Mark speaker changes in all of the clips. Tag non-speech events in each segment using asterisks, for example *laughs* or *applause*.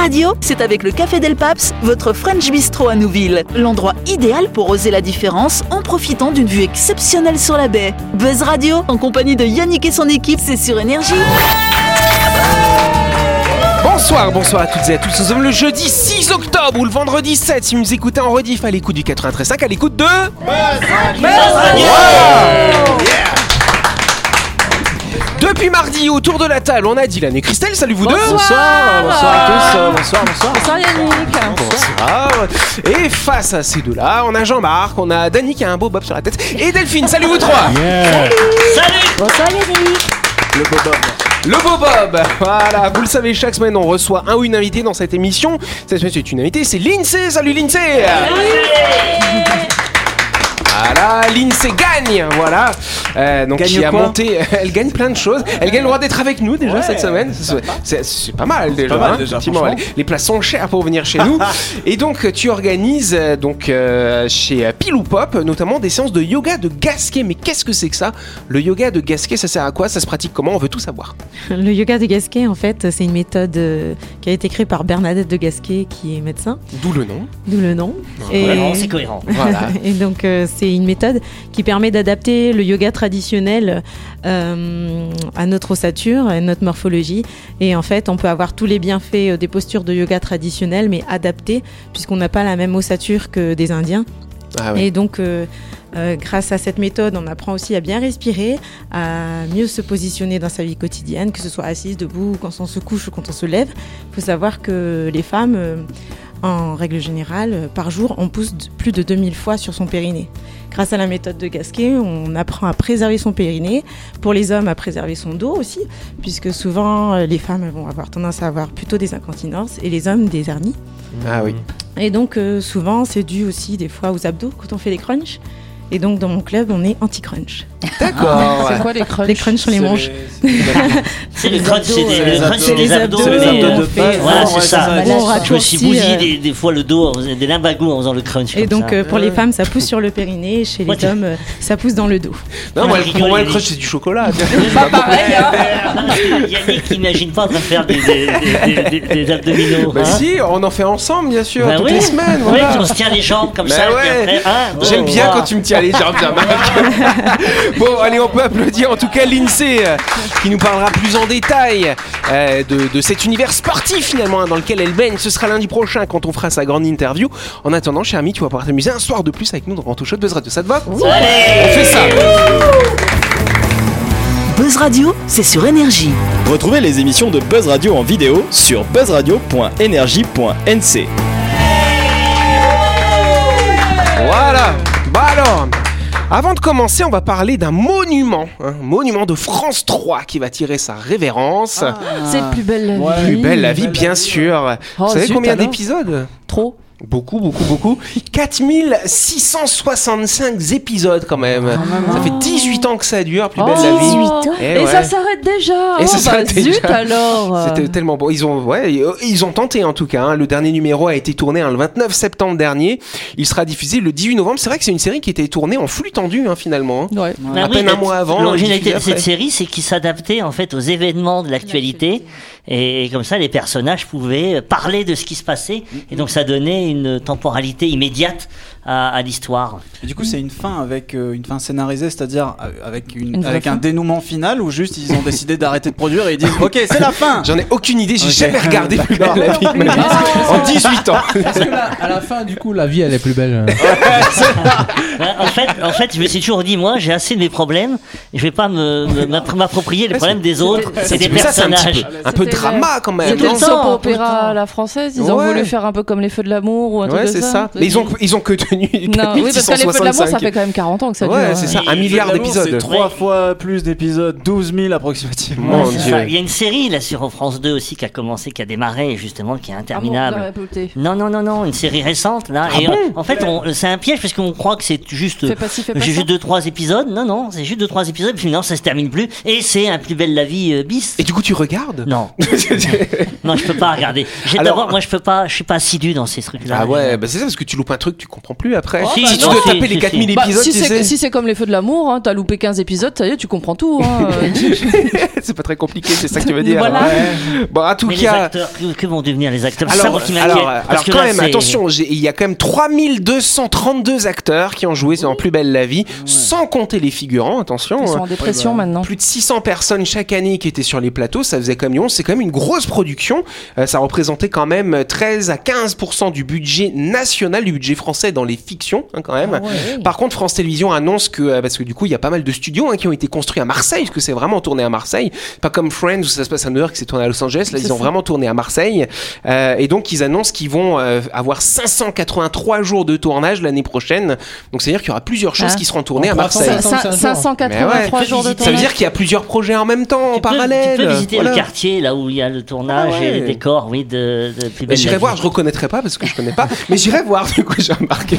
Speaker 1: Radio, c'est avec le Café Del Paps, votre French Bistro à Nouville. L'endroit idéal pour oser la différence en profitant d'une vue exceptionnelle sur la baie. Buzz Radio, en compagnie de Yannick et son équipe, c'est sur Énergie.
Speaker 2: Bonsoir, bonsoir à toutes et à tous. Nous sommes le jeudi 6 octobre ou le vendredi 7 si vous nous écoutez en rediff à l'écoute du 93.5, à l'écoute de... Depuis mardi, autour de la table, on a Dylan et Christelle. Salut vous deux.
Speaker 3: Bonsoir, bonsoir à tous, bonsoir, bonsoir.
Speaker 4: Bonsoir Yannick.
Speaker 2: Bonsoir. Et face à ces deux-là, on a Jean-Marc, on a Dany qui a un beau bob sur la tête et Delphine. Salut vous trois.
Speaker 4: Bonsoir Yannick.
Speaker 3: Le bob
Speaker 2: Le beau Bob, voilà, vous le savez, chaque semaine on reçoit un ou une invitée dans cette émission. Cette semaine c'est une invitée, c'est Lindsay. Salut Lindsay Voilà, Lindsay gagne, voilà. Euh, donc
Speaker 3: Gagne
Speaker 2: qui a monté, *laughs* elle gagne plein de choses. Elle gagne le droit d'être avec nous déjà
Speaker 3: Ouais,
Speaker 2: cette semaine. C'est- pas mal déjà.
Speaker 3: pas mal
Speaker 2: hein,
Speaker 3: déjà,
Speaker 2: les, les places sont chères pour venir chez nous. *laughs* Et donc tu organises euh, donc euh, chez Pilou Pop notamment des séances de yoga de Gasquet. Mais qu'est-ce que c'est que ça? Le yoga de Gasquet, ça sert à quoi? Ça se pratique comment? On veut tout savoir. *laughs*
Speaker 5: Le yoga de Gasquet, en fait, c'est une méthode qui a été créée par Bernadette de Gasquet, qui est médecin,
Speaker 2: D'où le nom.
Speaker 5: d'où le nom.
Speaker 6: Vraiment, c'est cohérent.
Speaker 2: Voilà.
Speaker 5: Et donc, euh, c'est une méthode qui permet d'adapter le yoga traditionnel euh, à notre ossature, à notre morphologie. Et en fait, on peut avoir tous les bienfaits euh, des postures de yoga traditionnelles, mais adaptées, puisqu'on n'a pas la même ossature que des Indiens.
Speaker 2: Ah ouais.
Speaker 5: Et donc, euh, euh, grâce à cette méthode, on apprend aussi à bien respirer, à mieux se positionner dans sa vie quotidienne, que ce soit assise, debout, quand on se couche ou quand on se lève. Il faut savoir que les femmes, en règle générale, euh, par jour, on pousse plus de 2000 fois sur son périnée. Grâce à la méthode de Gasquet, on apprend à préserver son périnée. Pour les hommes, à préserver son dos aussi, puisque souvent, euh, les femmes vont avoir tendance à avoir plutôt des incontinences et les hommes des hernies.
Speaker 2: Ah oui.
Speaker 5: Et donc, euh, souvent, c'est dû aussi des fois aux abdos quand on fait des crunchs. Et donc, dans mon club, on est anti-crunch.
Speaker 2: D'accord.
Speaker 4: C'est quoi les crunchs
Speaker 5: Les crunchs sur les manches. *laughs*
Speaker 6: C'est le crunch, c'est des,
Speaker 3: les
Speaker 6: crunch,
Speaker 3: abdos,
Speaker 6: c'est des
Speaker 5: les
Speaker 6: abdos.
Speaker 3: les abdos
Speaker 6: euh,
Speaker 3: de face.
Speaker 6: Voilà, c'est ça.
Speaker 5: Bah, on
Speaker 6: Je me suis bousillé
Speaker 5: euh,
Speaker 6: des, fois le dos, des limbagous en faisant le crunch.
Speaker 5: Et donc, euh, pour les femmes, ça pousse sur le périnée. Chez les hommes, ça pousse dans le dos.
Speaker 2: Non, pour moi, le crush, c'est du chocolat. *laughs*
Speaker 4: Pas pareil, hein.
Speaker 6: Yannick n'imagine pas de faire des, abdominaux.
Speaker 2: Bah
Speaker 6: hein.
Speaker 2: si, on en fait ensemble, bien sûr,
Speaker 6: Bah
Speaker 2: toutes les semaines.
Speaker 6: Oui, on se tient les jambes comme
Speaker 2: Bah
Speaker 6: ça. hein,
Speaker 2: J'aime bien
Speaker 6: voilà.
Speaker 2: quand tu me tiens les jambes, Jean-Marc. *laughs* bon, allez, on peut applaudir en tout cas l'INSEE qui nous parlera plus en détail euh, de, de cet univers sportif finalement hein, dans lequel elle baigne. Ce sera lundi prochain quand on fera sa grande interview. En attendant, cher ami, tu vas pouvoir t'amuser un soir de plus avec nous dans Grand Show de Buzz Radio. Ça te va? On fait ça.
Speaker 1: Buzz Radio, c'est sur Énergie.
Speaker 7: Retrouvez les émissions de Buzz Radio en vidéo sur buzzradio.energie.nc.
Speaker 2: Voilà. Bah alors. Avant de commencer, on va parler d'un monument, un monument de France 3 qui va tirer sa révérence.
Speaker 4: C'est plus belle la
Speaker 3: Ouais.
Speaker 4: vie.
Speaker 2: Plus belle la vie, bien sûr.
Speaker 4: Oh,
Speaker 2: Vous savez
Speaker 4: zut,
Speaker 2: combien d'épisodes?
Speaker 4: Trop.
Speaker 2: Beaucoup, beaucoup, beaucoup. 4665 épisodes quand même. Ça fait 18 ans que ça dure, plus belle la vie.
Speaker 4: 18 ans.
Speaker 2: Eh
Speaker 4: Et
Speaker 2: ouais.
Speaker 4: ça s'arrête déjà.
Speaker 2: Et ça
Speaker 4: Oh, bah,
Speaker 2: s'arrête
Speaker 4: zut
Speaker 2: déjà.
Speaker 4: alors.
Speaker 2: C'était tellement bon. Ils ont, ouais, ils ont tenté en tout cas. hein. Le dernier numéro a été tourné hein, le 29 septembre dernier. Il sera diffusé le 18 novembre. C'est vrai que c'est une série qui était tournée en flux tendu hein, finalement. hein.
Speaker 4: Ouais.
Speaker 6: Ah
Speaker 2: À
Speaker 6: oui,
Speaker 2: peine un mois avant,
Speaker 6: L'originalité de cette série, c'est qu'il s'adaptait en fait aux événements de l'actualité. Et, comme ça, les personnages pouvaient parler de ce qui se passait. Et donc, ça donnait une temporalité immédiate à, à l'histoire.
Speaker 3: Et du coup, c'est une fin avec euh, une fin scénarisée, c'est-à-dire avec, une, avec un dénouement final ou juste ils ont décidé d'arrêter de produire et ils disent Ok, c'est la fin
Speaker 2: J'en ai aucune idée. J'ai
Speaker 3: Ok.
Speaker 2: jamais regardé plus belle la vie de ma vie. En 18 ans.
Speaker 8: Est-ce que là, à la fin, du coup, la vie, elle est plus belle
Speaker 6: en, fait, en fait, je me suis toujours dit, moi, j'ai assez de mes problèmes. Je vais pas m'approprier les problèmes des autres et des personnages.
Speaker 2: peu, un peu drama quand même.
Speaker 4: C'était le soap opéra à la française. Ils ont voulu faire un peu comme les feux de l'amour ou un truc
Speaker 2: c'est
Speaker 4: ça.
Speaker 2: ça. Mais ils ont, ils ont que tenu
Speaker 4: Non, oui, parce que les feux de l'amour, ça
Speaker 2: 4665.
Speaker 4: fait quand même 40 ans que ça dure.
Speaker 2: Ouais,
Speaker 4: hein.
Speaker 2: c'est ça. Un milliard
Speaker 3: C'est
Speaker 2: d'épisodes.
Speaker 3: trois
Speaker 6: Ouais.
Speaker 3: fois plus d'épisodes, 12 000 approximativement.
Speaker 6: C'est. Il y a une série là sur France 2 aussi qui a commencé, qui a démarré justement, qui est
Speaker 4: de
Speaker 6: interminable. Non, non, non, non, une série récente là.
Speaker 2: Ah
Speaker 6: et
Speaker 2: bon
Speaker 6: en- fait, on- c'est un piège parce qu'on croit que c'est juste, c'est
Speaker 4: ça.
Speaker 6: juste deux trois épisodes. Non, non, c'est juste deux trois épisodes. Puis non, ça se termine plus. Et c'est un plus belle la vie euh, bis.
Speaker 2: Et du coup, tu regardes?
Speaker 6: Non, *laughs* non, je peux pas regarder. J'ai
Speaker 2: Alors-
Speaker 6: d'abord, moi, je peux pas, je suis pas assidu dans ces trucs-là.
Speaker 2: Ah ouais, bah c'est ça parce que tu loupes un truc, tu comprends plus après.
Speaker 6: Oh,
Speaker 2: si
Speaker 6: bah
Speaker 2: tu
Speaker 6: non,
Speaker 2: dois
Speaker 6: si,
Speaker 2: taper
Speaker 6: si,
Speaker 2: les 4000
Speaker 6: si.
Speaker 4: Bah,
Speaker 2: épisodes,
Speaker 4: si
Speaker 2: tu
Speaker 4: c'est
Speaker 2: sais.
Speaker 4: si c'est comme les feux de l'amour, hein, t'as loupé 15 épisodes, ça y est, tu comprends tout. Hein. *laughs*
Speaker 2: c'est pas très compliqué, c'est ça que tu veux dire.
Speaker 4: Voilà.
Speaker 2: Ouais. Bon, en tout
Speaker 6: Mais les
Speaker 2: cas.
Speaker 6: acteurs, que, vont devenir les acteurs? Ça,
Speaker 2: Alors, alors, quand
Speaker 6: là,
Speaker 2: même, attention, il y a quand même 3232 acteurs qui ont joué dans Plus belle la vie, sans compter les figurants, attention.
Speaker 4: Ils sont
Speaker 2: hein.
Speaker 4: en dépression maintenant.
Speaker 2: Plus de 600 personnes chaque année qui étaient sur les plateaux, ça faisait comme Lyon, c'est quand même une grosse production. Euh, ça représentait quand même 13 à 15% du budget national, du budget français dans les fictions, hein, quand même. Par contre, France Télévisions annonce que, euh, parce que du coup, il y a pas mal de studios hein, qui ont été construits à Marseille, parce que c'est vraiment tourné à Marseille. Pas comme Friends où ça se passe à New York, c'est tourné à Los Angeles. Là, ils ont vraiment tourné à Marseille. Euh, et donc, ils annoncent qu'ils vont euh, avoir 583 jours de tournage l'année prochaine. Donc, c'est-à-dire qu'il y aura plusieurs choses
Speaker 4: Ah.
Speaker 2: qui seront tournées
Speaker 8: En
Speaker 2: à Marseille.
Speaker 8: croissance.
Speaker 4: Cin-
Speaker 8: 583
Speaker 2: Mais ouais.
Speaker 4: 583 jours de
Speaker 6: Ça veut
Speaker 2: Ça veut
Speaker 4: tournage.
Speaker 2: dire qu'il y a plusieurs projets en même temps, en
Speaker 6: Tu peux-
Speaker 2: parallèle.
Speaker 6: Tu peux visiter
Speaker 2: Voilà.
Speaker 6: le quartier là où il y a le tournage
Speaker 2: Ah ouais.
Speaker 6: et les décors, oui, de, de Plus
Speaker 2: Mais
Speaker 6: belle
Speaker 2: j'irai voir, je reconnaîtrai pas parce que je connais pas, mais j'irai voir *laughs* du coup j'ai remarqué.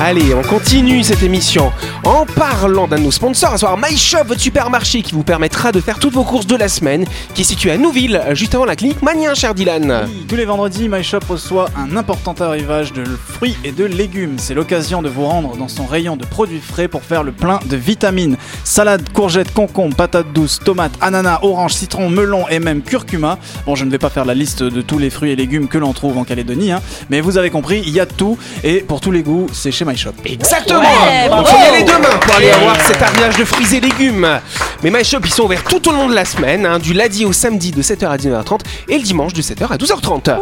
Speaker 2: Allez, on continue cette émission en parlant d'un de nos sponsors, à savoir MyShop, votre supermarché qui vous permettra de faire toutes vos courses de la semaine, qui est situé à Nouville, juste avant la clinique Manien, cher Dylan.
Speaker 3: Tous les vendredis, MyShop reçoit un important arrivage de fruits et de légumes. C'est l'occasion de vous rendre dans son rayon de produits frais pour faire le plein de vitamines. Salade, courgettes, concombres, patates douces, tomates, ananas, oranges, citron, melon et même curcuma. Bon, je ne vais pas faire la liste de tous les fruits et légumes que l'on trouve en Calédonie, hein, mais vous avez compris, il y a tout et pour tous les goûts, c'est chez
Speaker 2: Exactement.
Speaker 4: Ouais,
Speaker 2: Donc y aller demain pour aller avoir cet arrivage de fruits et légumes. Mais MyShop, ils sont ouverts tout au long de la semaine, hein, du lundi au samedi de 7h à 19h30 et le dimanche de 7h à 12h30.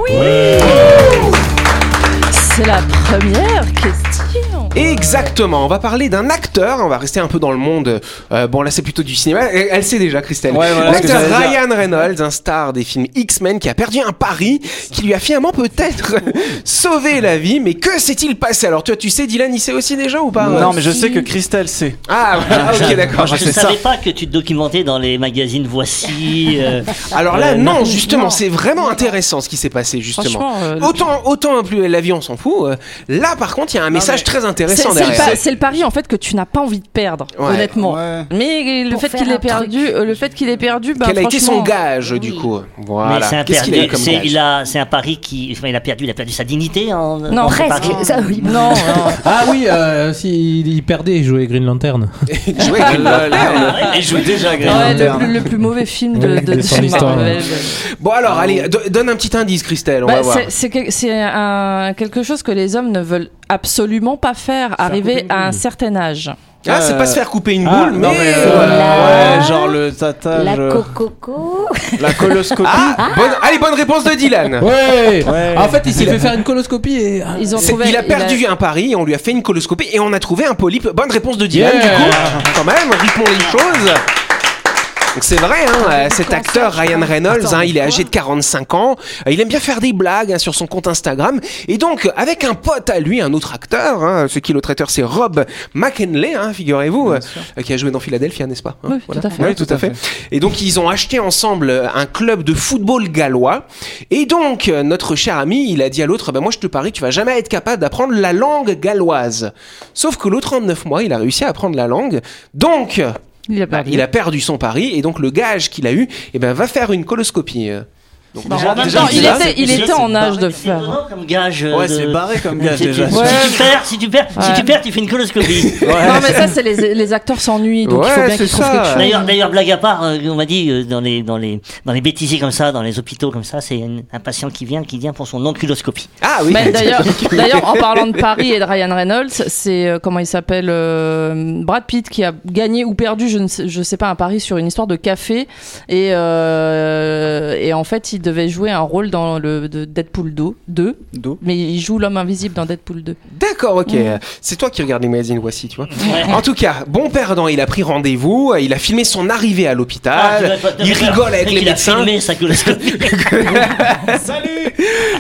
Speaker 4: C'est la première question.
Speaker 2: Exactement, on va parler d'un acteur, on va rester un peu dans le monde, euh, bon là c'est plutôt du cinéma, elle, elle sait déjà Christelle.
Speaker 3: Ouais, voilà
Speaker 2: L'acteur. Ryan Reynolds, un star des films X-Men qui a perdu un pari qui lui a finalement peut-être *laughs* sauvé la vie, mais que s'est-il passé? Alors toi tu sais Dylan il sait aussi déjà ou pas?
Speaker 3: Non, mais je sais que Christelle sait.
Speaker 2: Ah, voilà, *laughs* ok d'accord.
Speaker 6: Je ne savais pas que tu te documentais dans les magazines Voici. euh, *laughs*
Speaker 2: Alors là
Speaker 6: Euh,
Speaker 2: non,
Speaker 6: non.
Speaker 2: justement c'est vraiment intéressant ce qui s'est passé justement.
Speaker 4: Euh,
Speaker 2: Autant, autant plus la vie on s'en fout. euh, Là par contre il y a un message très
Speaker 4: c'est
Speaker 2: intéressant
Speaker 4: c'est le,
Speaker 2: derrière.
Speaker 4: pa- c'est le pari en fait que tu n'as pas envie de perdre,
Speaker 2: Ouais.
Speaker 4: honnêtement.
Speaker 3: Ouais.
Speaker 4: Mais le
Speaker 9: Pour
Speaker 4: fait qu'il ait perdu, euh, le fait qu'il ait perdu, bah,
Speaker 2: Quel a été son gage du coup Voilà.
Speaker 6: Mais c'est un,
Speaker 2: Qu'est-ce qu'il a eu
Speaker 6: perdu,
Speaker 2: comme
Speaker 6: c'est,
Speaker 2: gage
Speaker 6: il a, c'est un pari qui. Enfin, il a perdu, il a perdu sa dignité en.
Speaker 4: Non,
Speaker 6: ce
Speaker 9: Presque,
Speaker 6: pari.
Speaker 9: ça oui. *laughs*
Speaker 4: Non, non.
Speaker 8: Ah oui, euh, si il, il perdait, il jouait Green Lantern. *laughs*
Speaker 2: Il jouait avec *laughs* une-
Speaker 3: Il joue déjà Green
Speaker 4: Ouais, le,
Speaker 3: Lantern.
Speaker 4: le plus mauvais film de, de,
Speaker 8: de.
Speaker 4: Marvel.
Speaker 2: Bon alors, allez, do- donne un petit indice, Christelle, on
Speaker 4: Bah,
Speaker 2: va voir.
Speaker 4: c'est- c'est que- c'est un- quelque chose que les hommes ne veulent absolument pas faire, arriver à un certain âge.
Speaker 2: Ah, c'est pas se faire couper une
Speaker 3: Ah,
Speaker 2: boule,
Speaker 3: non,
Speaker 2: mais...
Speaker 3: mais,
Speaker 2: euh,
Speaker 9: La-
Speaker 3: ouais, genre le tatage,
Speaker 9: La
Speaker 3: euh,
Speaker 9: cococo.
Speaker 3: la coloscopie.
Speaker 2: Ah, bonne- allez, bonne réponse de Dylan.
Speaker 8: Ouais.
Speaker 3: Ouais.
Speaker 8: En fait, il s'est fait faire une coloscopie et. ah,
Speaker 4: Ils ont trouvé.
Speaker 2: il a perdu un pari, on lui a fait une coloscopie et on a trouvé un polype. Bonne réponse de Dylan,
Speaker 8: Yeah.
Speaker 2: du coup. Quand même, rythmons les choses. Donc c'est vrai, hein, euh, cet acteur Ryan Reynolds, hein, il est âgé de 45 ans, euh, il aime bien faire des blagues hein, sur son compte Instagram, et donc avec un pote à lui, un autre acteur, hein, ce qui est l'autre acteur, c'est Rob McKinley, hein, figurez-vous, euh, qui a joué dans Philadelphia, n'est-ce pas hein,
Speaker 4: Oui, tout à fait.
Speaker 2: Oui, tout à fait. Et donc ils ont acheté ensemble un club de football gallois, et donc notre cher ami, il a dit à l'autre, ben moi je te parie, tu vas jamais être capable d'apprendre la langue galloise. Sauf que l'autre en 9 mois, il a réussi à apprendre la langue, donc
Speaker 4: Il a
Speaker 2: bah,
Speaker 4: perdu.
Speaker 2: il a perdu son pari et donc le gage qu'il a eu eh ben, va faire une coloscopie. Donc,
Speaker 6: Bon,
Speaker 2: déjà-
Speaker 6: en même
Speaker 2: déjà,
Speaker 6: temps,
Speaker 4: il était- il
Speaker 6: c'est-
Speaker 4: était en âge de
Speaker 6: c'est
Speaker 4: faire.
Speaker 6: comme gage. euh,
Speaker 3: Ouais,
Speaker 6: de-
Speaker 3: c'est barré comme gage *laughs*
Speaker 6: Si tu-
Speaker 3: déjà.
Speaker 6: Si,
Speaker 4: Ouais.
Speaker 6: tu perds, si tu perds, si tu perds, tu fais une coloscopie. *laughs*
Speaker 4: Non, mais ça, c'est les, les acteurs s'ennuient, donc il faut
Speaker 2: Ouais,
Speaker 4: bien
Speaker 2: c'est
Speaker 4: qu'ils trouvent
Speaker 2: ça.
Speaker 4: quelque chose.
Speaker 6: D'ailleurs, d'ailleurs, blague à part, euh, on m'a dit euh, dans les dans les dans les bêtisiers comme ça, dans les hôpitaux comme ça, c'est un, un patient qui vient qui vient pour son onculoscopie.
Speaker 2: Ah oui.
Speaker 4: Mais *laughs* d'ailleurs, d'ailleurs, en parlant de Paris et de Ryan Reynolds, c'est euh, comment il s'appelle euh, Brad Pitt qui a gagné ou perdu, je ne sais, je sais pas, un pari sur une histoire de café et euh, et en fait, il devait jouer un rôle dans le de Deadpool 2, 2
Speaker 3: D'eau.
Speaker 4: mais il joue l'homme invisible dans Deadpool 2.
Speaker 2: D'accord, ok.
Speaker 4: Mm.
Speaker 2: C'est toi qui regardes les magazines, voici, tu vois.
Speaker 6: Ouais.
Speaker 2: En tout cas, bon perdant, il a pris rendez-vous, il a filmé son arrivée à
Speaker 6: Ah,
Speaker 2: l'hôpital,
Speaker 6: pas-
Speaker 2: il rigole avec les
Speaker 6: il a
Speaker 2: médecins.
Speaker 6: filmé sa coloscopie. *laughs*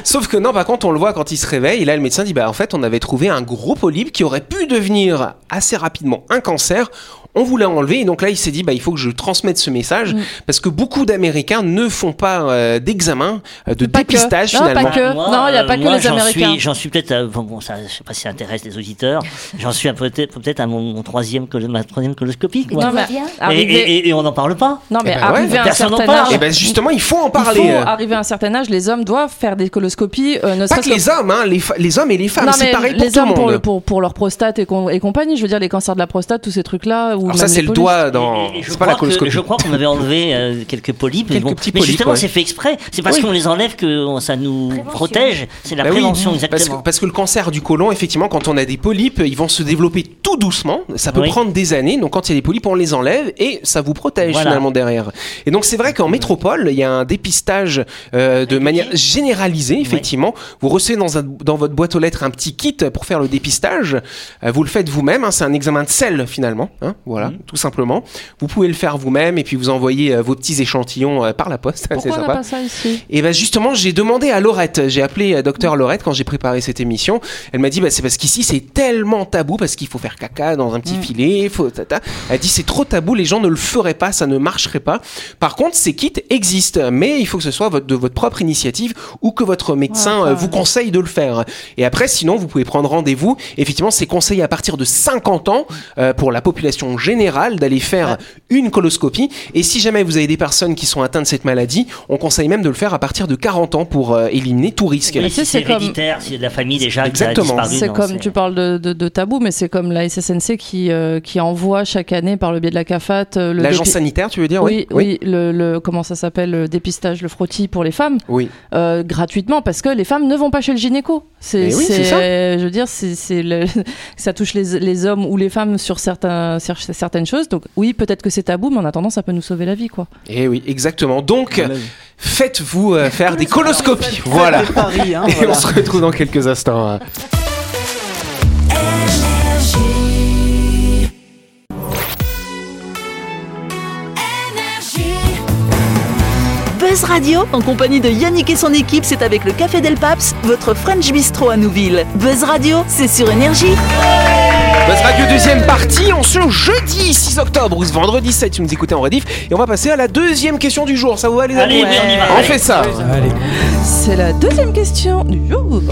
Speaker 2: Sauf que non, par contre, on le voit quand il se réveille, et là, le médecin dit, bah, en fait, on avait trouvé un gros polype qui aurait pu devenir assez rapidement un cancer. On vous l'a enlevé. Et donc là, il s'est dit, bah, il faut que je transmette ce message
Speaker 4: Mm.
Speaker 2: parce que beaucoup d'Américains ne font pas euh, d'examen euh, de
Speaker 4: Pas que.
Speaker 2: dépistage
Speaker 4: Non, pas
Speaker 2: finalement.
Speaker 4: que.
Speaker 6: Moi,
Speaker 4: Non, il y a
Speaker 6: euh,
Speaker 4: pas que les
Speaker 6: j'en
Speaker 4: Américains.
Speaker 6: suis- J'en suis peut-être, à- bon, bon, ça, je sais pas si ça intéresse les auditeurs. *laughs* J'en suis à peut-être, peut-être à mon, mon troisième, ma troisième coloscopie. quoi.
Speaker 4: Non, mais
Speaker 6: Et,
Speaker 4: arriver-
Speaker 6: et- et- et on n'en parle pas.
Speaker 4: Non, mais
Speaker 2: Eh ben ouais,
Speaker 4: arriver à un
Speaker 6: personne n'en
Speaker 4: certain
Speaker 6: parle.
Speaker 4: âge.
Speaker 2: Et ben justement, il faut en
Speaker 4: il
Speaker 2: parler.
Speaker 4: faut
Speaker 2: euh.
Speaker 4: arriver à un certain âge, les hommes doivent faire des coloscopies, euh, ne
Speaker 2: Pas
Speaker 4: serait-ce
Speaker 2: que les hommes, hein, les, fa- les hommes et les femmes,
Speaker 4: Non,
Speaker 2: c'est pareil pour
Speaker 4: les
Speaker 2: tout le
Speaker 4: hommes pour,
Speaker 2: monde.
Speaker 4: le- pour, pour leur prostate et, com- et compagnie, je veux dire les cancers de la prostate, tous ces trucs-là. Ou
Speaker 2: Alors
Speaker 4: même
Speaker 2: ça, c'est le doigt dans. C'est pas la
Speaker 6: que-
Speaker 2: coloscopie.
Speaker 6: Je crois qu'on avait enlevé euh, quelques polypes. mais
Speaker 2: Quelques
Speaker 6: bon.
Speaker 2: petits
Speaker 6: mais
Speaker 2: polypes,
Speaker 6: justement,
Speaker 2: ouais.
Speaker 6: c'est fait exprès. C'est parce
Speaker 2: Oui.
Speaker 6: qu'on les enlève que ça nous protège. C'est la
Speaker 2: Bah oui,
Speaker 6: prévention,
Speaker 2: parce
Speaker 6: exactement.
Speaker 2: que, parce que le cancer du côlon, effectivement, quand on a des polypes, ils vont se développer tout doucement. Ça peut
Speaker 6: Oui.
Speaker 2: prendre des années. Donc, quand il y a des polypes, on les enlève et ça vous protège
Speaker 6: Voilà.
Speaker 2: finalement derrière. Et donc, c'est vrai qu'en métropole, il y a un dépistage euh, de manière généralisée, effectivement. Vous recevez dans, un- dans votre boîte aux lettres un petit kit pour faire le dépistage. Euh, vous le faites vous-même. hein. c'est un examen de sel finalement. hein, voilà,
Speaker 6: Mhm.
Speaker 2: tout simplement. Vous pouvez le faire vous-même et puis vous envoyez euh, vos petits échantillons euh, par la poste. *laughs*
Speaker 4: Pourquoi on n'a pas ça ici?
Speaker 2: Et ben justement, j'ai demandé à Laurette, j'ai appelé euh, docteur Laurette quand j'ai préparé cette émission. Elle m'a dit bah c'est parce qu'ici c'est tellement tabou parce qu'il faut faire caca dans un petit filet, faut tata. Elle dit c'est trop tabou, les gens ne le feraient pas, ça ne marcherait pas. Par contre, ces kits existent, mais il faut que ce soit votre, de votre propre initiative ou que votre médecin
Speaker 4: Ouais,
Speaker 2: vous conseille de le faire. Et après, sinon, vous pouvez prendre rendez-vous. Effectivement, c'est conseillé à partir de 50 ans euh, pour la population générale d'aller faire une coloscopie. Et si jamais vous avez des personnes qui sont atteintes de cette maladie, on conseille même de le faire à partir de 40 ans pour euh, éliminer tout risque.
Speaker 6: Oui, si c'est
Speaker 4: comme-
Speaker 6: si c'est de la famille déjà
Speaker 2: Exactement.
Speaker 4: C'est comme tu parles de, de, de tabou, mais c'est comme la SSNC qui, euh, qui envoie chaque année par le biais de la CAFAT euh,
Speaker 2: L'agence
Speaker 4: dépi-
Speaker 2: sanitaire, tu veux dire
Speaker 4: Oui, oui, le, le- comment ça s'appelle, le dépistage, le frottis pour les femmes,
Speaker 2: Oui.
Speaker 4: euh, gratuitement, parce que les femmes ne vont pas chez le gynéco. C'est,
Speaker 2: oui, ça.
Speaker 4: je veux dire, c'est, c'est le- *laughs* ça touche les, les hommes ou les femmes sur, certains, sur certaines choses. Donc oui, peut-être que c'est tabou, mais en attendant, ça peut nous sauver la vie, quoi.
Speaker 2: Et Eh oui, exactement. Donc, faites-vous euh, faire des coloscopies. Voilà.
Speaker 3: Paris, hein,
Speaker 2: Et on se retrouve dans quelques instants. hein.
Speaker 1: Buzz Radio, en compagnie de Yannick et son équipe, c'est avec le Café Del Paps, votre French Bistro à Nouville. Buzz Radio, c'est sur Énergie.
Speaker 2: Buzz Radio deuxième partie, on se jeudi 6 octobre ou ce vendredi 7, tu nous écoutez en rediff. Et on va passer à la deuxième question du jour. Ça vous va les amis
Speaker 6: Allez, on y va.
Speaker 2: On
Speaker 6: allez.
Speaker 2: fait ça.
Speaker 8: Allez.
Speaker 4: C'est la deuxième question du jour.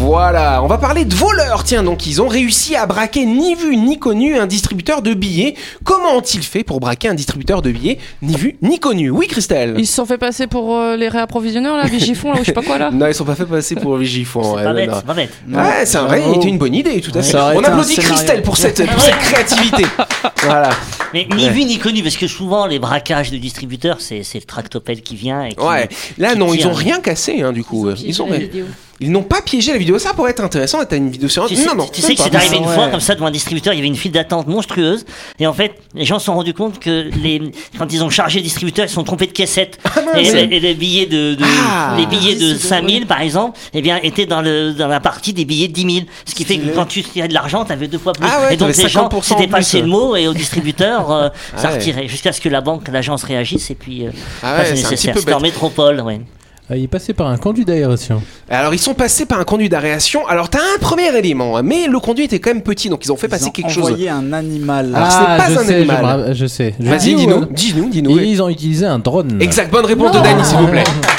Speaker 2: Voilà, on va parler de voleurs. Tiens, donc ils ont réussi à braquer ni vu ni connu un distributeur de billets. Comment ont-ils fait pour braquer un distributeur de billets ni vu ni connu? Oui, Christelle
Speaker 4: Ils se sont fait passer pour euh, les réapprovisionneurs, là, Vigifon, là, ou je sais pas quoi, là.
Speaker 2: Non, ils sont pas fait passer pour Vigifon.
Speaker 6: C'est pas bête, c'est pas bête.
Speaker 2: Ouais, c'est un vrai, c'était une bonne idée, tout à fait.
Speaker 3: Ça aurait
Speaker 2: On
Speaker 3: été un
Speaker 2: applaudit
Speaker 3: scénario.
Speaker 2: Pour cette, pour cette créativité. *laughs* voilà.
Speaker 6: Mais ni
Speaker 2: Ouais.
Speaker 6: vu ni connu, parce que souvent les braquages de distributeurs, c'est c'est le tractopelle qui vient. Et qui,
Speaker 2: Ouais. Là,
Speaker 6: qui
Speaker 2: non, ils ont rien cassé, hein, du coup. Ils, ont,
Speaker 4: la vidéo.
Speaker 2: Ils n'ont pas piégé la vidéo. Ça pourrait être intéressant. T'as une vidéo sur
Speaker 6: Tu sais,
Speaker 2: Non, non.
Speaker 6: tu sais que c'est arrivé une
Speaker 3: Ouais.
Speaker 6: fois comme ça devant un distributeur, il y avait une file d'attente monstrueuse et en fait les gens se sont rendus compte que les quand ils ont chargé le distributeur ils se sont trompés de caissette et,
Speaker 2: mince.
Speaker 6: les, et les billets de, de-
Speaker 2: Ah.
Speaker 6: les billets de 5000 par exemple eh bien étaient dans le dans la partie des billets de 10 000 ce qui fait que quand tu tirais de l'argent t'avais deux fois plus
Speaker 2: Ah ouais,
Speaker 6: et donc les gens
Speaker 2: 50% en
Speaker 6: s'étaient passé le mot et au distributeur euh, ça
Speaker 2: Ah ouais.
Speaker 6: retirait jusqu'à ce que la banque l'agence réagisse et puis euh,
Speaker 2: Ah c'est un
Speaker 6: nécessaire c'était en métropole ouais.
Speaker 8: Ah, il est passé par un conduit d'aération.
Speaker 2: Alors, ils sont passés par un conduit d'aération. Alors, t'as un premier élément, hein, mais le conduit était quand même petit, donc ils ont fait passer
Speaker 3: Ils ont
Speaker 2: quelque chose.
Speaker 3: envoyé un animal.
Speaker 2: Alors, c'est pas
Speaker 8: je
Speaker 2: un
Speaker 8: sais,
Speaker 2: animal.
Speaker 8: Je, sais.
Speaker 2: Vas-y,
Speaker 8: dis ou-
Speaker 2: dis-nous, dis-nous, dis-nous. oui.
Speaker 8: Ils ont utilisé un drone.
Speaker 2: Exact, bonne réponse de Dany, s'il vous plaît. *laughs*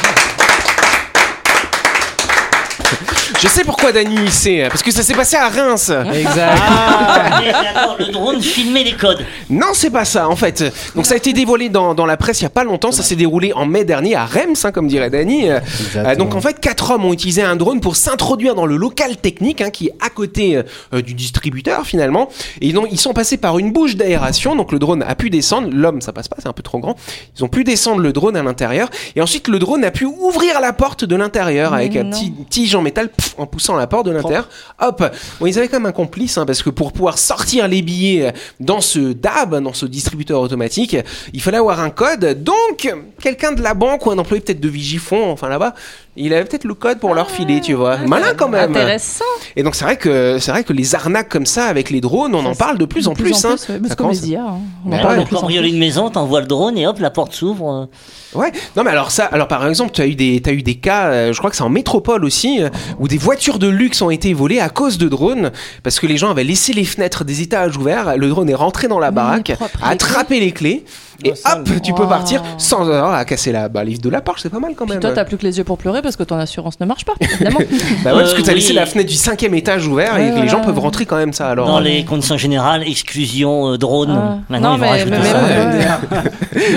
Speaker 2: Je sais pourquoi Dany il sait, parce que ça s'est passé à Reims.
Speaker 8: Exact.
Speaker 6: Ah, mais d'accord, le drone filmait les codes
Speaker 2: Non, c'est pas ça en fait. Donc ça a été dévoilé dans, dans la presse il y a pas longtemps. Ça s'est déroulé en mai dernier à Reims, hein, comme dirait Dany. Euh,
Speaker 8: Exactement.
Speaker 2: donc en fait, quatre hommes ont utilisé un drone pour s'introduire dans le local technique hein, qui est à côté euh, du distributeur finalement. Et donc ils sont passés par une bouche d'aération. Donc le drone a pu descendre. L'homme, ça passe pas, c'est un peu trop grand. Ils ont pu descendre le drone à l'intérieur. Et ensuite le drone a pu ouvrir la porte de l'intérieur avec un petit tige en métal pff, en poussant la porte de l'intérieur. Hop. Bon, ils avaient quand même un complice hein, parce que pour pouvoir sortir les billets dans ce DAB, dans ce distributeur automatique, il fallait avoir un code. Donc quelqu'un de la banque ou un employé peut-être de Vigifon, enfin là-bas, Il avait peut-être le code pour leur filer, tu vois. Malin quand même.
Speaker 4: Intéressant.
Speaker 2: Et donc c'est vrai que c'est vrai que les arnaques comme ça avec les drones, on en parle de plus en plus. hein.
Speaker 4: ouais, mais
Speaker 2: Ça
Speaker 4: c'est comme
Speaker 2: commence-
Speaker 4: les IA. hein. On
Speaker 2: Bah
Speaker 4: en parle
Speaker 2: ouais.
Speaker 4: de plus en plus.
Speaker 6: une maison, t'envoies le drone et hop, la porte s'ouvre.
Speaker 2: Ouais. Non mais alors ça, alors par exemple, tu as eu des, eu des cas, euh, je crois que c'est en métropole aussi, euh, où des voitures de luxe ont été volées à cause de drones, parce que les gens avaient laissé les fenêtres des étages ouverts, le drone est rentré dans la baraque,
Speaker 4: propre,
Speaker 2: a attrapé les clés, et hop, tu peux partir sans avoir à casser la, bah, les de la Porsche, c'est pas mal quand
Speaker 4: Puis
Speaker 2: même.
Speaker 4: toi, t'as plus que les yeux pour pleurer parce que ton assurance ne marche pas, évidemment. *laughs*
Speaker 2: Bah ouais, parce que
Speaker 6: Euh,
Speaker 2: t'as laissé la fenêtre du cinquième étage ouverte et que les gens peuvent rentrer quand même ça alors.
Speaker 6: Dans les conditions générales, exclusion euh, drone.
Speaker 4: Ah.
Speaker 6: Maintenant,
Speaker 4: Non,
Speaker 6: ils vont
Speaker 4: mais-
Speaker 6: rajouter
Speaker 4: mais-
Speaker 6: ça.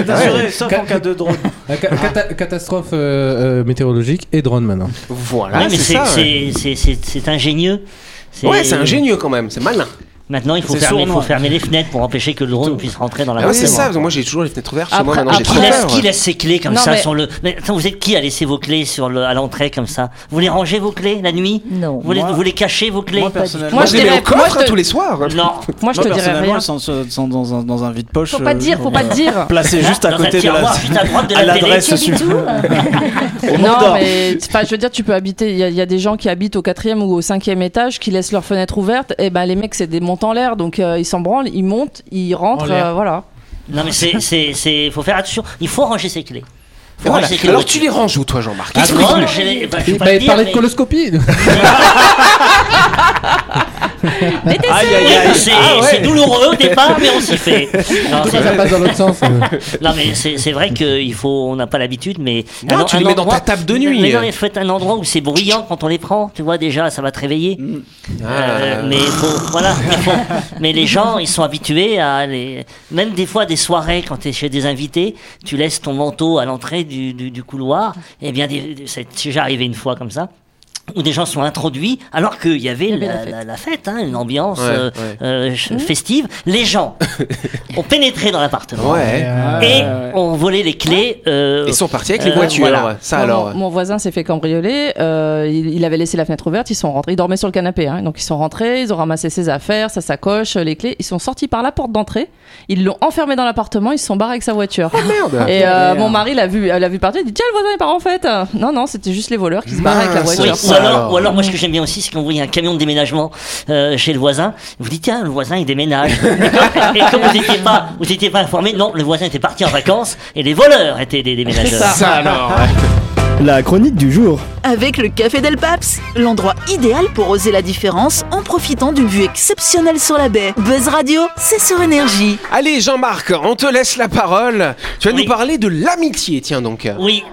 Speaker 3: êtes *laughs* assuré, sauf en cas de drone. *laughs*
Speaker 8: Cata- catastrophe euh, euh, météorologique et drone maintenant.
Speaker 2: Voilà, c'est
Speaker 6: ingénieux.
Speaker 2: Ouais, c'est ingénieux quand même, c'est malin.
Speaker 6: Maintenant, il faut, fermer, il faut
Speaker 3: sournois.
Speaker 6: fermer les fenêtres pour empêcher que le drone puisse rentrer dans la
Speaker 2: Ah ouais, c'est
Speaker 6: maison.
Speaker 2: ça, moi j'ai toujours les fenêtres ouvertes chez moi maintenant, j'ai
Speaker 6: Qui laisse, qui laisse ses clés comme
Speaker 4: Non,
Speaker 6: ça
Speaker 4: mais-
Speaker 6: sur le. Mais attends, vous êtes qui à laisser vos clés sur le... à l'entrée comme ça? Vous voulez ranger vos clés la nuit?
Speaker 9: Non.
Speaker 6: vous voulez cacher vos clés?
Speaker 3: Moi, personnellement-
Speaker 2: Moi, je
Speaker 4: je
Speaker 2: les mets au coffre tous les soirs.
Speaker 6: Non. *laughs*
Speaker 4: Moi, je te dirais
Speaker 3: personnellement,
Speaker 4: rien.
Speaker 3: elles sont, dans, un, dans un vide-poche.
Speaker 4: Faut pas te
Speaker 3: euh,
Speaker 4: dire, faut pas te dire.
Speaker 3: Placé juste à côté de la.
Speaker 6: tiroir, juste à *laughs* droite de
Speaker 3: à
Speaker 6: la télé.
Speaker 3: l'adresse *laughs*
Speaker 4: Non, mais je veux dire, tu peux habiter. Il y, a- il y a des gens qui habitent au quatrième ou au cinquième étage qui laissent leurs fenêtres ouvertes. Et ben, les mecs, c'est des en l'air, donc euh, ils s'en branlent, ils montent, ils rentrent, euh, voilà.
Speaker 6: Non, mais c'est, c'est, c'est, faut faire attention. Il faut ranger ses clés. Faut
Speaker 2: Voilà.
Speaker 6: ranger ses clés.
Speaker 2: Alors tu les ranges où toi Jean-Marc
Speaker 6: Ah,
Speaker 2: Explique-nous.
Speaker 6: bah,
Speaker 8: Bah, de coloscopie *laughs* *laughs* *laughs*
Speaker 3: Aïe aïe aïe.
Speaker 6: C'est,
Speaker 2: Ah ouais.
Speaker 6: c'est douloureux au départ, mais on s'y fait. *laughs* Non, c'est-
Speaker 8: Ça passe dans l'autre sens. euh. *laughs*
Speaker 6: non, mais c'est, c'est vrai qu'il faut, on n'a pas l'habitude, mais.
Speaker 2: Non, tu les mets dans ta table de nuit.
Speaker 6: Mais non, il faut être un endroit où c'est bruyant quand on les prend. Tu vois, déjà, ça va te réveiller.
Speaker 2: Ah.
Speaker 6: Euh, mais faut, voilà, faut- mais les gens, ils sont habitués à les, même des fois des soirées quand tu es chez des invités, tu laisses ton manteau à l'entrée du, du, du couloir. Et bien, des- c'est déjà arrivé une fois comme ça. Où des gens sont introduits alors qu'il y avait,
Speaker 4: y avait
Speaker 6: la,
Speaker 4: la fête.
Speaker 6: la- la fête, hein, une ambiance
Speaker 2: Ouais,
Speaker 6: euh,
Speaker 2: ouais.
Speaker 6: euh, ch- festive. Les gens *laughs* ont pénétré dans l'appartement
Speaker 2: Ouais.
Speaker 6: et ont volé les clés. euh,
Speaker 2: Ils sont partis avec les
Speaker 6: euh,
Speaker 2: voitures.
Speaker 6: voilà.
Speaker 2: Ça alors.
Speaker 4: Mon, mon voisin s'est fait cambrioler. euh, il, il avait laissé la fenêtre ouverte. Ils sont rentrés. Il dormait sur le canapé. hein, donc ils sont rentrés. Ils ont ramassé ses affaires, sa sacoche, les clés. Ils sont sortis par la porte d'entrée. Ils l'ont enfermé dans l'appartement. Ils se sont barrés avec sa voiture.
Speaker 2: Merde.
Speaker 4: Et euh,
Speaker 3: Merde.
Speaker 4: mon mari l'a vu, l'a vu partir. Il dit tiens le voisin il part en fait. Non non c'était juste les voleurs qui se barraient avec la.
Speaker 6: Oui,
Speaker 4: voiture.
Speaker 6: Alors,
Speaker 2: alors.
Speaker 6: ou alors, moi, ce que j'aime bien aussi, c'est quand vous voyez un camion de déménagement euh, chez le voisin, vous dites, tiens, le voisin, il déménage. *laughs* et comme vous n'étiez pas, vous étiez pas informé, non, le voisin était parti en vacances et les voleurs étaient des déménageurs.
Speaker 4: ça.
Speaker 2: Ça alors.
Speaker 7: La chronique du jour.
Speaker 1: Avec le Café Del Paps, l'endroit idéal pour oser la différence en profitant d'une vue exceptionnelle sur la baie. Buzz Radio, c'est sur énergie.
Speaker 2: Allez Jean-Marc, on te laisse la parole. Tu vas
Speaker 6: Oui.
Speaker 2: nous parler de l'amitié, tiens donc.
Speaker 6: Oui.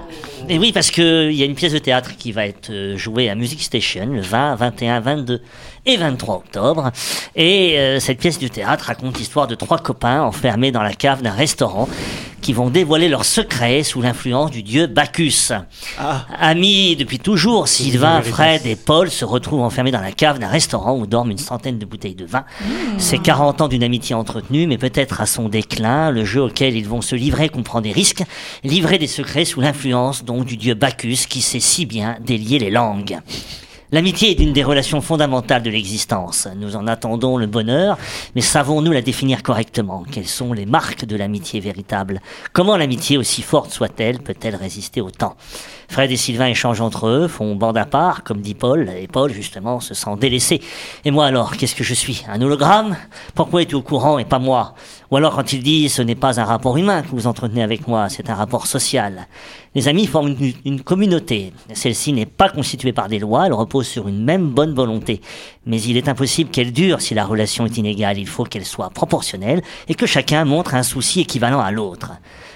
Speaker 6: Et oui, parce qu'il y a une pièce de théâtre qui va être euh, jouée à Music Station le 20, 21, 22 et 23 octobre. Et euh, cette pièce du théâtre raconte l'histoire de trois copains enfermés dans la cave d'un restaurant qui vont dévoiler leurs secrets sous l'influence du dieu Bacchus. Amis depuis toujours, Sylvain, Fred et Paul se retrouvent enfermés dans la cave d'un restaurant où dorment une centaine de bouteilles de vin. C'est 40 ans d'une amitié entretenue, mais peut-être à son déclin, le jeu auquel ils vont se livrer comprend des risques, livrer des secrets sous l'influence donc du dieu Bacchus qui sait si bien délier les langues. L'amitié est une des relations fondamentales de l'existence. Nous en attendons le bonheur, mais savons-nous la définir correctement? Quelles sont les marques de l'amitié véritable? Comment l'amitié, aussi forte soit-elle, peut-elle résister au temps? Fred et Sylvain échangent entre eux, font bande à part, comme dit Paul, et Paul, justement, se sent délaissé. Et moi alors, qu'est-ce que je suis Un hologramme? Pourquoi es-tu au courant et pas moi? Ou alors quand il dit ce n'est pas un rapport humain que vous entretenez avec moi, c'est un rapport social. Les amis forment une, une communauté. Celle-ci n'est pas constituée par des lois, elle repose sur une même bonne volonté. Mais il est impossible qu'elle dure si la relation est inégale. Il faut qu'elle soit proportionnelle et que chacun montre un souci équivalent à l'autre.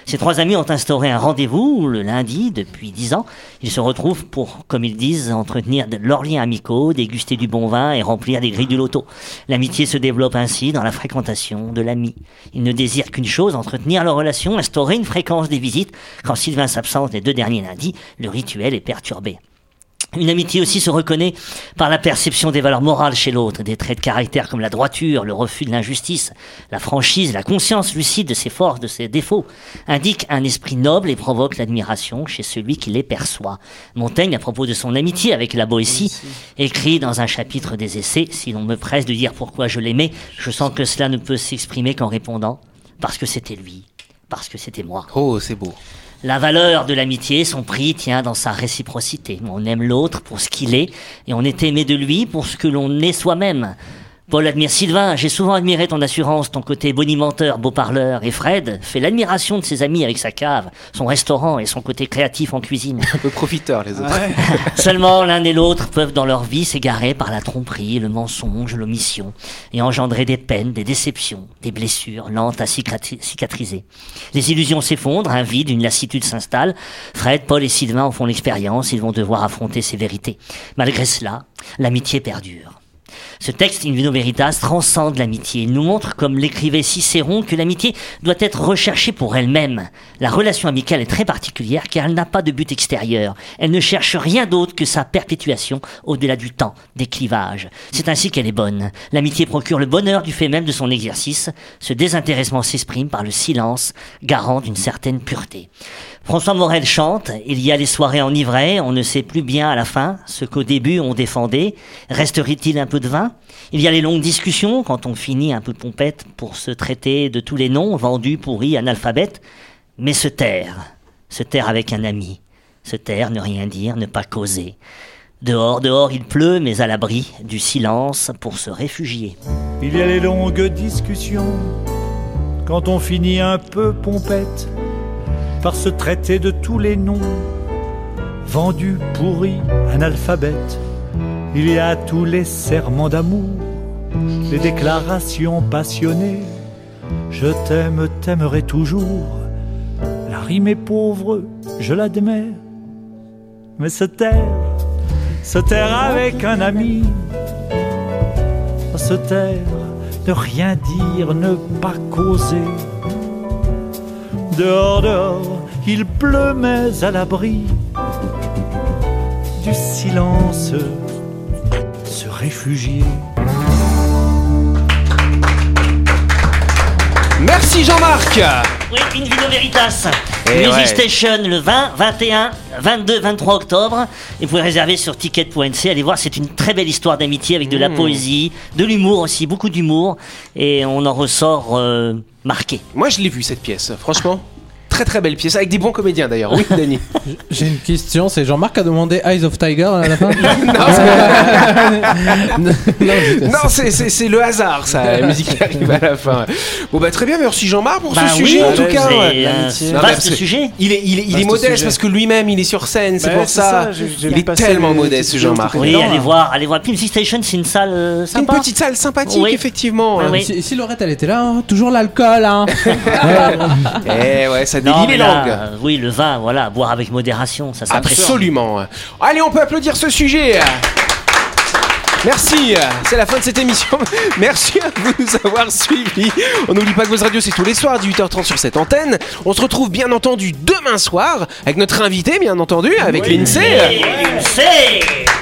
Speaker 6: Ces trois amis ont instauré un rendez-vous le lundi depuis dix ans. Ils se retrouvent pour, comme ils disent, entretenir leurs liens amicaux, déguster du bon vin et remplir des grilles du loto. L'amitié se développe ainsi dans la fréquentation de l'ami. Ils ne désirent qu'une chose, entretenir leur relation, instaurer une fréquence des visites. Quand Sylvain s'absente les deux derniers lundis, le rituel est perturbé. Une amitié aussi se reconnaît par la perception des valeurs morales chez l'autre, des traits de caractère comme la droiture, le refus de l'injustice, la franchise, la conscience lucide de ses forces, de ses défauts, indique un esprit noble et provoque l'admiration chez celui qui les perçoit. Montaigne, à propos de son amitié avec la Boétie, écrit dans un chapitre des essais, si l'on me presse de dire pourquoi je l'aimais, je sens que cela ne peut s'exprimer qu'en répondant, parce que c'était lui, parce que c'était moi.
Speaker 2: Oh, c'est beau.
Speaker 6: La valeur de l'amitié, son prix tient dans sa réciprocité. On aime l'autre pour ce qu'il est et on est aimé de lui pour ce que l'on est soi-même. Paul admire Sylvain, j'ai souvent admiré ton assurance, ton côté bonimenteur, beau parleur. Et Fred fait l'admiration de ses amis avec sa cave, son restaurant et son côté créatif en cuisine.
Speaker 2: Un peu profiteur, les autres. *laughs*
Speaker 6: Seulement l'un et l'autre peuvent dans leur vie s'égarer par la tromperie, le mensonge, l'omission, et engendrer des peines, des déceptions, des blessures lentes à cicatri- cicatriser. Les illusions s'effondrent, un vide, une lassitude s'installe. Fred, Paul et Sylvain en font l'expérience, ils vont devoir affronter ces vérités. Malgré cela, l'amitié perdure. Ce texte, In Vino Veritas, transcende l'amitié. Il nous montre, comme l'écrivait Cicéron, que l'amitié doit être recherchée pour elle-même. La relation amicale est très particulière car elle n'a pas de but extérieur. Elle ne cherche rien d'autre que sa perpétuation au-delà du temps, des clivages. C'est ainsi qu'elle est bonne. L'amitié procure le bonheur du fait même de son exercice. Ce désintéressement s'exprime par le silence, garant d'une certaine pureté. François Morel chante, il y a les soirées enivrées, on ne sait plus bien à la fin ce qu'au début on défendait. Resterait-il un peu de vin? Il y a les longues discussions quand on finit un peu pompette pour se traiter de tous les noms vendus, pourris, analphabètes. Mais se taire, se taire avec un ami, se taire, ne rien dire, ne pas causer. Dehors, dehors, il pleut, mais à l'abri du silence pour se réfugier.
Speaker 9: Il y a les longues discussions quand on finit un peu pompette par se traiter de tous les noms vendus, pourris, analphabètes. Il y a tous les serments d'amour, les déclarations passionnées. Je t'aime, t'aimerai toujours. La rime est pauvre, je l'admets. Mais se taire, se taire avec un ami, se taire, ne rien dire, ne pas causer. Dehors, dehors, il pleut, mais à l'abri du silence, se réfugier.
Speaker 2: Merci Jean-Marc
Speaker 6: Oui, In Vino Veritas.
Speaker 2: Eh
Speaker 6: Music
Speaker 2: ouais.
Speaker 6: Station le 20, 21, 22, 23 octobre. Et vous pouvez réserver sur ticket.nc. Allez voir, c'est une très belle histoire d'amitié avec de la
Speaker 2: Mmh.
Speaker 6: poésie, de l'humour aussi, beaucoup d'humour. Et on en ressort euh, marqué.
Speaker 2: Moi je l'ai vu cette pièce, franchement. Très très belle pièce, avec des bons comédiens d'ailleurs. Oui, Dany. *laughs*
Speaker 8: J'ai une question, c'est Jean-Marc a demandé Eyes of Tiger à la fin *laughs*
Speaker 2: non, *laughs*
Speaker 8: Non, non, je-
Speaker 2: Non, c'est- c'est c'est le hasard, ça, la musique qui arrive à la fin. Bon, bah très bien, merci Jean-Marc pour
Speaker 6: Bah
Speaker 2: ce
Speaker 6: oui,
Speaker 2: sujet en
Speaker 6: c'est
Speaker 2: tout cas.
Speaker 3: l'amitié.
Speaker 2: Non,
Speaker 6: vaste
Speaker 2: parce
Speaker 6: sujet.
Speaker 2: Il est, il est, il est modeste
Speaker 3: sujet.
Speaker 2: parce que lui-même il est sur scène, c'est
Speaker 3: Bah,
Speaker 2: pour
Speaker 3: c'est
Speaker 2: ça.
Speaker 3: ça, j'ai- j'ai
Speaker 2: il est tellement modeste Jean-Marc.
Speaker 6: Oui,
Speaker 3: Non,
Speaker 6: allez
Speaker 3: hein.
Speaker 6: voir, allez voir. Music Station, c'est une salle euh,
Speaker 2: C'est une petite salle sympathique,
Speaker 6: Oui.
Speaker 2: effectivement.
Speaker 6: Oui.
Speaker 8: Si, si Laurette elle était là, hein, toujours l'alcool. Hein.
Speaker 2: Eh ouais, ça
Speaker 6: Non, mais là, euh, oui, le vin, voilà, boire avec modération, ça s'apprécie.
Speaker 2: Absolument. Allez, on peut applaudir ce sujet. Merci, c'est la fin de cette émission. *laughs* Merci à vous de nous avoir suivis. On n'oublie pas que Buzz Radio, c'est tous les soirs à 18h30 sur cette antenne. On se retrouve bien entendu demain soir avec notre invité, bien entendu, avec l'INSEE.
Speaker 6: Et c'est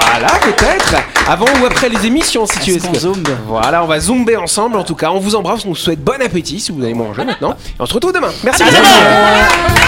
Speaker 2: Voilà, peut-être. Avant ou après les émissions, si tu veux.
Speaker 3: Zumbe
Speaker 2: Voilà, on va zoomer ensemble. En tout cas, on vous embrasse, on vous souhaite bon appétit si vous allez manger maintenant. Et on se retrouve demain. Merci. les